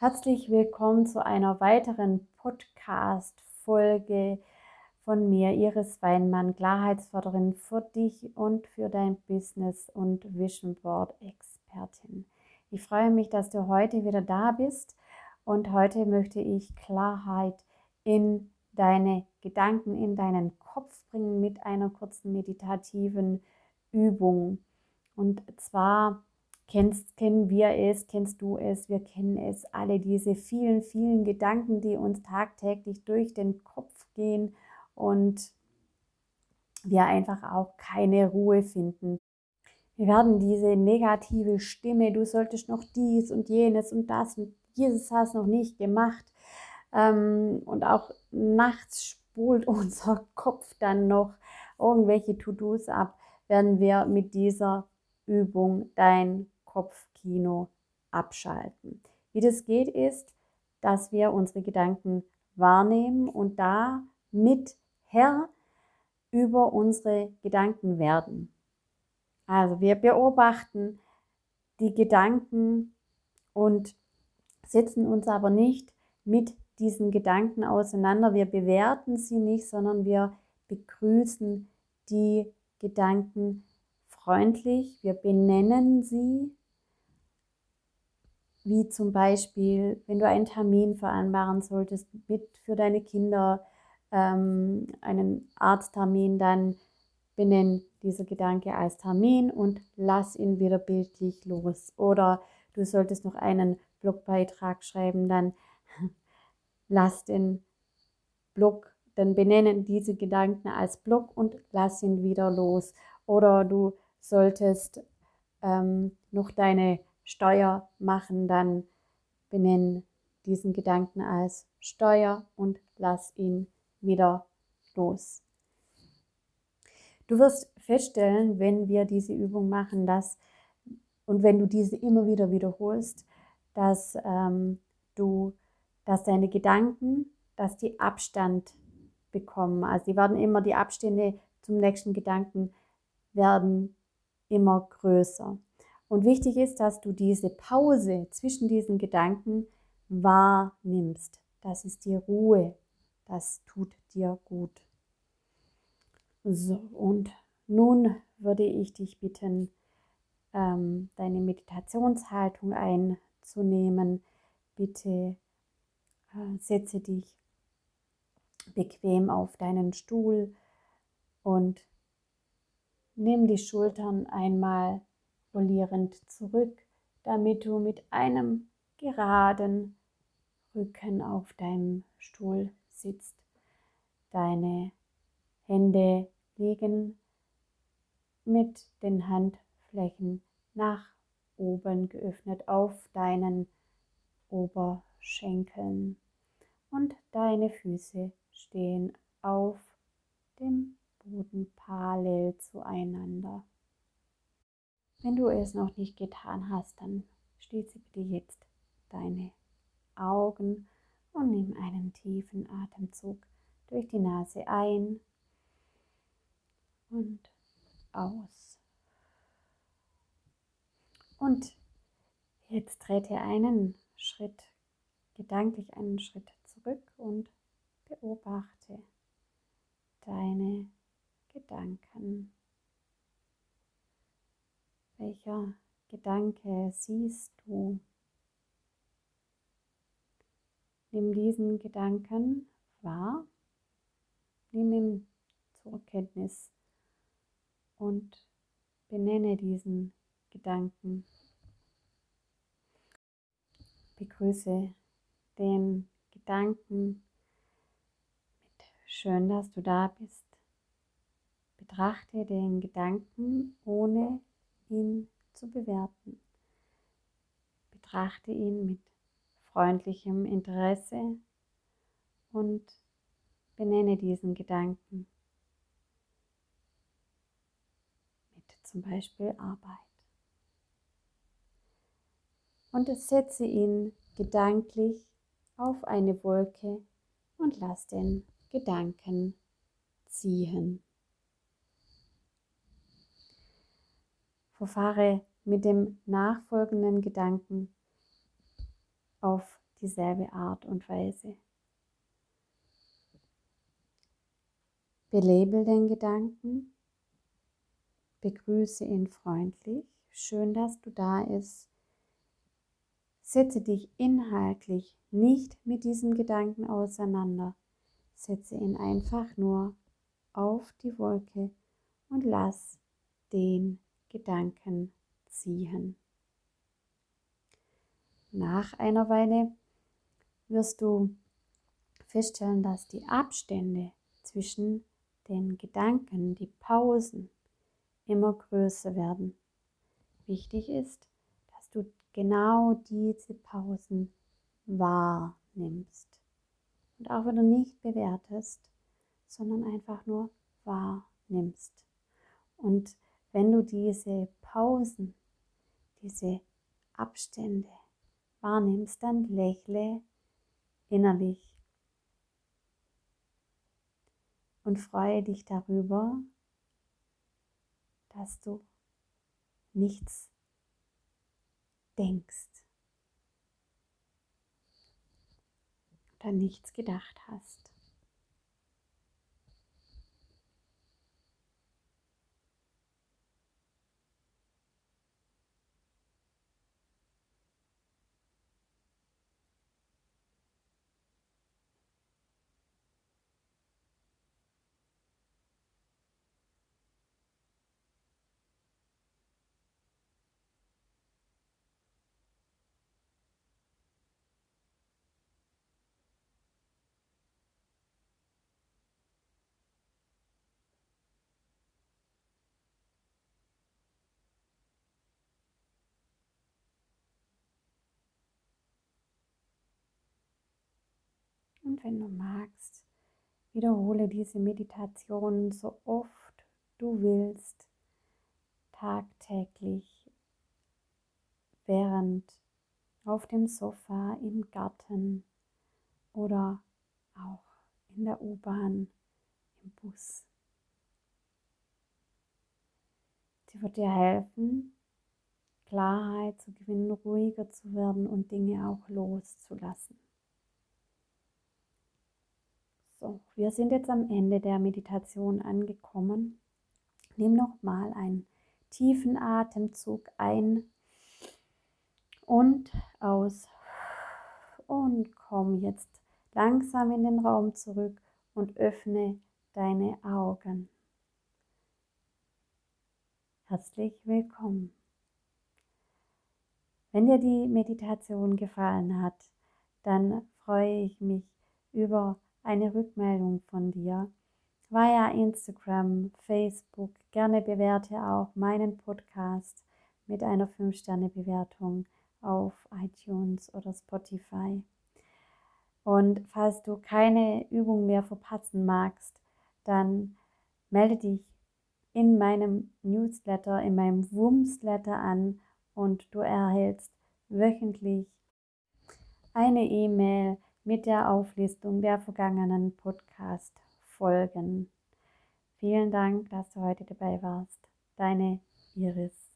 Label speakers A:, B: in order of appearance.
A: Herzlich willkommen zu einer weiteren Podcast-Folge von mir, Iris Weinmann, Klarheitsförderin für dich und für dein Business und Vision Board Expertin. Ich freue mich, dass du heute wieder da bist und heute möchte ich Klarheit in deine Gedanken, in deinen Kopf bringen mit einer kurzen meditativen Übung. Und zwar kennst, kennen wir es, kennst du es, wir kennen es alle, diese vielen, vielen Gedanken, die uns tagtäglich durch den Kopf gehen und wir einfach auch keine Ruhe finden. Wir werden diese negative Stimme, du solltest noch dies und jenes und das und dieses hast noch nicht gemacht. Ähm, und auch nachts spult unser Kopf dann noch irgendwelche To-Dos ab, werden wir mit dieser Übung dein Kopfkino abschalten. Wie das geht, ist, dass wir unsere Gedanken wahrnehmen und da mit Herr über unsere Gedanken werden. Also wir beobachten die Gedanken und setzen uns aber nicht mit diesen Gedanken auseinander. Wir bewerten sie nicht, sondern wir begrüßen die Gedanken freundlich. Wir benennen sie wie zum Beispiel, wenn du einen Termin vereinbaren solltest mit für deine Kinder, ähm, einen Arzttermin, dann benenn dieser Gedanke als Termin und lass ihn wieder bildlich los. Oder du solltest noch einen Blogbeitrag schreiben, dann lass den Blog, dann benennen diese Gedanken als Blog und lass ihn wieder los. Oder du solltest ähm, noch deine Steuer machen, dann benenn diesen Gedanken als Steuer und lass ihn wieder los. Du wirst feststellen, wenn wir diese Übung machen, dass und wenn du diese immer wieder wiederholst, dass ähm, du, dass deine Gedanken, dass die Abstand bekommen. Also die werden immer die Abstände zum nächsten Gedanken werden immer größer. Und wichtig ist, dass du diese Pause zwischen diesen Gedanken wahrnimmst. Das ist die Ruhe. Das tut dir gut. So, und nun würde ich dich bitten, ähm, deine Meditationshaltung einzunehmen. Bitte äh, setze dich bequem auf deinen Stuhl und nimm die Schultern einmal rollierend zurück, damit du mit einem geraden Rücken auf deinem Stuhl sitzt. Deine Hände liegen mit den Handflächen nach oben geöffnet auf deinen Oberschenkeln und deine Füße stehen auf dem Boden parallel zueinander. Wenn du es noch nicht getan hast, dann schließe bitte jetzt deine Augen und nimm einen tiefen Atemzug durch die Nase ein und aus. Und jetzt trete einen Schritt, gedanklich einen Schritt zurück und beobachte deine Gedanken. Welcher Gedanke siehst du? Nimm diesen Gedanken wahr, nimm ihn zur Kenntnis und benenne diesen Gedanken. Begrüße den Gedanken mit schön, dass du da bist. Betrachte den Gedanken ohne ihn zu bewerten. Betrachte ihn mit freundlichem Interesse und benenne diesen Gedanken mit zum Beispiel Arbeit. Und setze ihn gedanklich auf eine Wolke und lass den Gedanken ziehen. Verfahre mit dem nachfolgenden Gedanken auf dieselbe Art und Weise. Belabel den Gedanken, begrüße ihn freundlich, schön, dass du da bist. Setze dich inhaltlich nicht mit diesem Gedanken auseinander. Setze ihn einfach nur auf die Wolke und lass den Gedanken ziehen. Nach einer Weile wirst du feststellen, dass die Abstände zwischen den Gedanken, die Pausen, immer größer werden. Wichtig ist, dass du genau diese Pausen wahrnimmst. Und auch wieder nicht bewertest, sondern einfach nur wahrnimmst. Und wenn du diese Pausen, diese Abstände wahrnimmst, dann lächle innerlich und freue dich darüber, dass du nichts denkst oder nichts gedacht hast. Und wenn du magst, wiederhole diese Meditation so oft du willst, tagtäglich, während auf dem Sofa, im Garten oder auch in der U-Bahn, im Bus. Sie wird dir helfen, Klarheit zu gewinnen, ruhiger zu werden und Dinge auch loszulassen. So, wir sind jetzt am Ende der Meditation angekommen. Nimm nochmal einen tiefen Atemzug ein und aus. Und komm jetzt langsam in den Raum zurück und öffne deine Augen. Herzlich willkommen. Wenn dir die Meditation gefallen hat, dann freue ich mich über eine Rückmeldung von dir via Instagram, Facebook. Gerne bewerte auch meinen Podcast mit einer 5-Sterne-Bewertung auf iTunes oder Spotify. Und falls du keine Übung mehr verpassen magst, dann melde dich in meinem Newsletter, in meinem Wumsletter an und du erhältst wöchentlich eine E-Mail mit der Auflistung der vergangenen Podcast-Folgen. Vielen Dank, dass du heute dabei warst. Deine Iris.